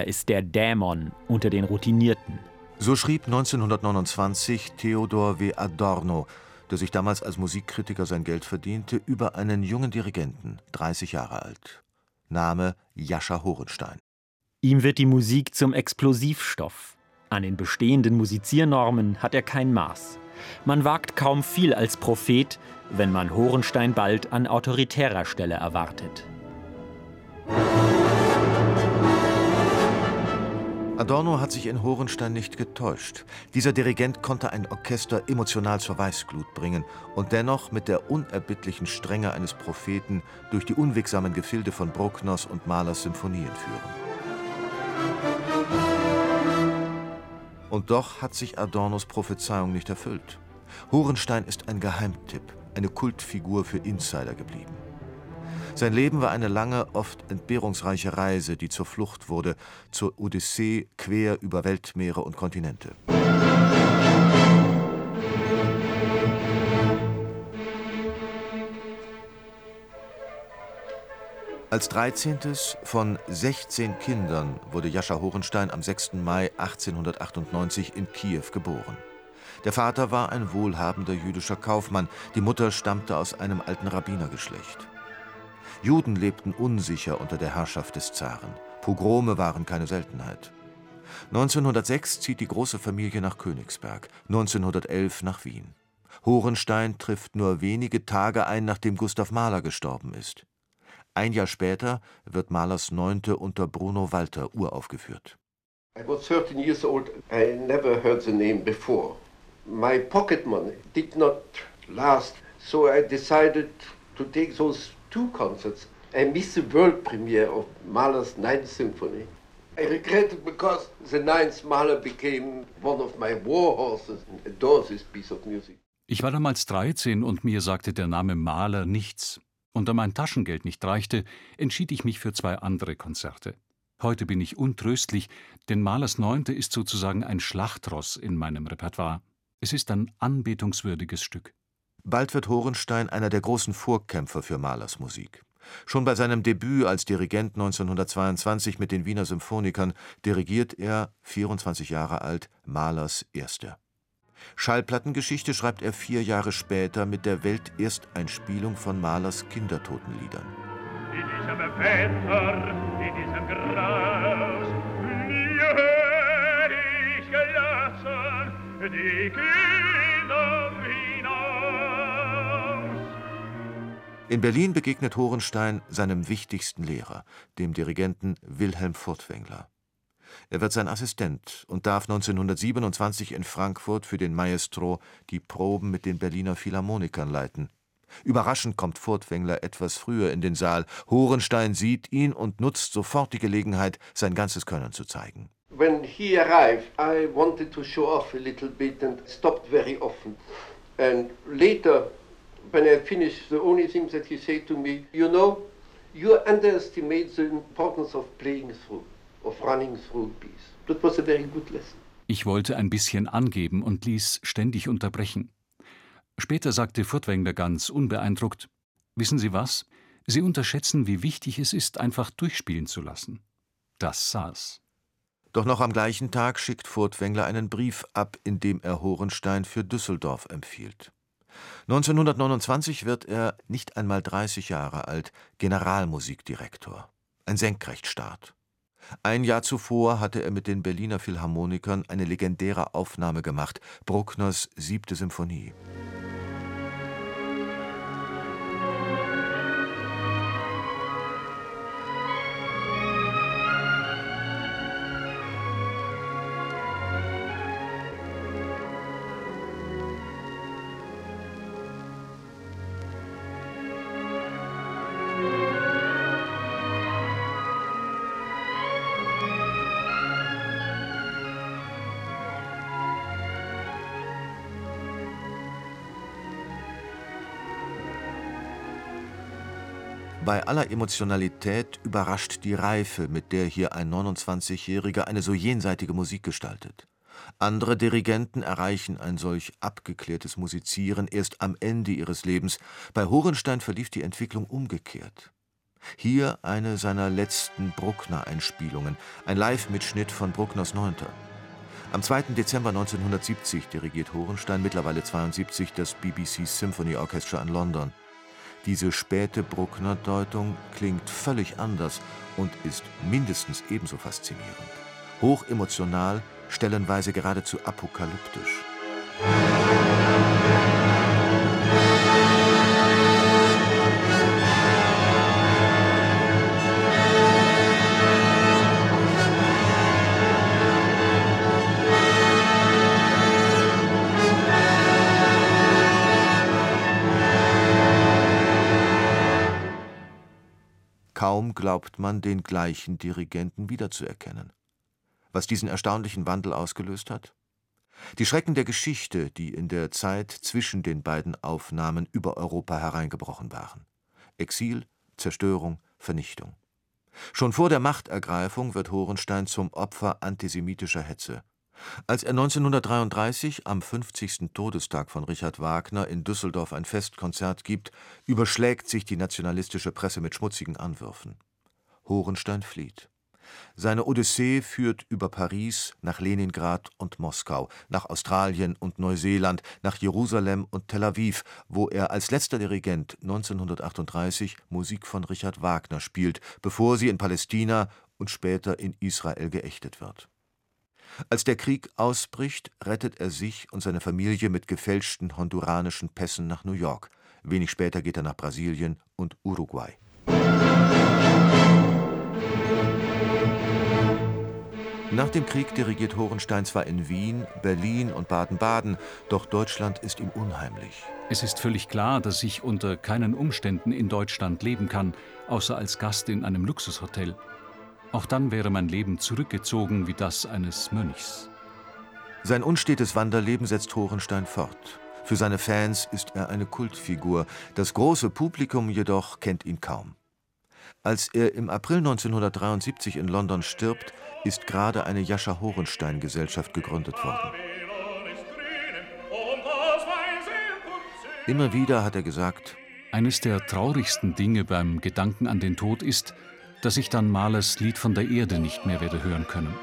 Er ist der Dämon unter den Routinierten. So schrieb 1929 Theodor W. Adorno, der sich damals als Musikkritiker sein Geld verdiente, über einen jungen Dirigenten, 30 Jahre alt. Name Jascha Horenstein. Ihm wird die Musik zum Explosivstoff. An den bestehenden Musiziernormen hat er kein Maß. Man wagt kaum viel als Prophet, wenn man Horenstein bald an autoritärer Stelle erwartet. Adorno hat sich in Horenstein nicht getäuscht. Dieser Dirigent konnte ein Orchester emotional zur Weißglut bringen und dennoch mit der unerbittlichen Strenge eines Propheten durch die unwegsamen Gefilde von Bruckners und Mahlers Symphonien führen. Und doch hat sich Adornos Prophezeiung nicht erfüllt. Horenstein ist ein Geheimtipp, eine Kultfigur für Insider geblieben. Sein Leben war eine lange, oft entbehrungsreiche Reise, die zur Flucht wurde, zur Odyssee quer über Weltmeere und Kontinente. Als 13. von 16 Kindern wurde Jascha Horenstein am 6. Mai 1898 in Kiew geboren. Der Vater war ein wohlhabender jüdischer Kaufmann, die Mutter stammte aus einem alten Rabbinergeschlecht. Juden lebten unsicher unter der Herrschaft des Zaren. Pogrome waren keine Seltenheit. 1906 zieht die große Familie nach Königsberg, 1911 nach Wien. Horenstein trifft nur wenige Tage ein, nachdem Gustav Mahler gestorben ist. Ein Jahr später wird Mahlers Neunte unter Bruno Walter uraufgeführt. I was 13 years old. I never heard the name before. My pocket money did not last, so I decided to take those two concerts. I missed the world premiere of Mahler's Ninth Symphony. I regret it because the Ninth Mahler became one of my war horses and adore this piece of music. Ich war damals 13 und mir sagte der Name Mahler nichts. Und da mein Taschengeld nicht reichte, entschied ich mich für zwei andere Konzerte. Heute bin ich untröstlich, denn Mahlers Neunte ist sozusagen ein Schlachtross in meinem Repertoire. Es ist ein anbetungswürdiges Stück. Bald wird Horenstein einer der großen Vorkämpfer für Mahlers Musik. Schon bei seinem Debüt als Dirigent 1922 mit den Wiener Symphonikern dirigiert er, 24 Jahre alt, Mahlers Erste. Schallplattengeschichte schreibt er vier Jahre später mit der Weltersteinspielung von Mahlers Kindertotenliedern. In diesem Wetter, in diesem Graus, mir hör ich gelassen die Kinder In Berlin begegnet Horenstein seinem wichtigsten Lehrer, dem Dirigenten Wilhelm Furtwängler. Er wird sein Assistent und darf 1927 in Frankfurt für den Maestro die Proben mit den Berliner Philharmonikern leiten. Überraschend kommt Furtwängler etwas früher in den Saal. Horenstein sieht ihn und nutzt sofort die Gelegenheit, sein ganzes Können zu zeigen. When he arrived, I wanted to show off a little bit and stopped very often. And later, when I finished, the only thing that he said to me, you know, you underestimate the importance of playing through, of running through a piece. That was a very good lesson. Ich wollte ein bisschen angeben und ließ ständig unterbrechen. Später sagte Furtwängler ganz unbeeindruckt: Wissen Sie was? Sie unterschätzen, wie wichtig es ist, einfach durchspielen zu lassen. Das saß. Doch noch am gleichen Tag schickt Furtwängler einen Brief ab, in dem er Horenstein für Düsseldorf empfiehlt. 1929 wird er, nicht einmal 30 Jahre alt, Generalmusikdirektor. Ein Senkrechtstart. Ein Jahr zuvor hatte er mit den Berliner Philharmonikern eine legendäre Aufnahme gemacht, Bruckners Siebte Symphonie. Bei aller Emotionalität überrascht die Reife, mit der hier ein 29-Jähriger eine so jenseitige Musik gestaltet. Andere Dirigenten erreichen ein solch abgeklärtes Musizieren erst am Ende ihres Lebens. Bei Horenstein verlief die Entwicklung umgekehrt. Hier eine seiner letzten Bruckner-Einspielungen, ein Live-Mitschnitt von Bruckners Neunter. Am 2. Dezember 1970 dirigiert Horenstein, mittlerweile 72, das BBC Symphony Orchestra in London. Diese späte Bruckner-Deutung klingt völlig anders und ist mindestens ebenso faszinierend. Hochemotional, stellenweise geradezu apokalyptisch. Glaubt man, den gleichen Dirigenten wiederzuerkennen. Was diesen erstaunlichen Wandel ausgelöst hat? Die Schrecken der Geschichte, die in der Zeit zwischen den beiden Aufnahmen über Europa hereingebrochen waren. Exil, Zerstörung, Vernichtung. Schon vor der Machtergreifung wird Horenstein zum Opfer antisemitischer Hetze. Als er 1933 am 50. Todestag von Richard Wagner in Düsseldorf ein Festkonzert gibt, überschlägt sich die nationalistische Presse mit schmutzigen Anwürfen. Horenstein flieht. Seine Odyssee führt über Paris nach Leningrad und Moskau, nach Australien und Neuseeland, nach Jerusalem und Tel Aviv, wo er als letzter Dirigent 1938 Musik von Richard Wagner spielt, bevor sie in Palästina und später in Israel geächtet wird. Als der Krieg ausbricht, rettet er sich und seine Familie mit gefälschten honduranischen Pässen nach New York. Wenig später geht er nach Brasilien und Uruguay. Nach dem Krieg dirigiert Horenstein zwar in Wien, Berlin und Baden-Baden, doch Deutschland ist ihm unheimlich. Es ist völlig klar, dass ich unter keinen Umständen in Deutschland leben kann, außer als Gast in einem Luxushotel. Auch dann wäre mein Leben zurückgezogen wie das eines Mönchs. Sein unstetes Wanderleben setzt Horenstein fort. Für seine Fans ist er eine Kultfigur, das große Publikum jedoch kennt ihn kaum. Als er im April 1973 in London stirbt, ist gerade eine Jascha Horenstein Gesellschaft gegründet worden. Immer wieder hat er gesagt, eines der traurigsten Dinge beim Gedanken an den Tod ist, dass ich dann Mahlers Lied von der Erde nicht mehr werde hören können.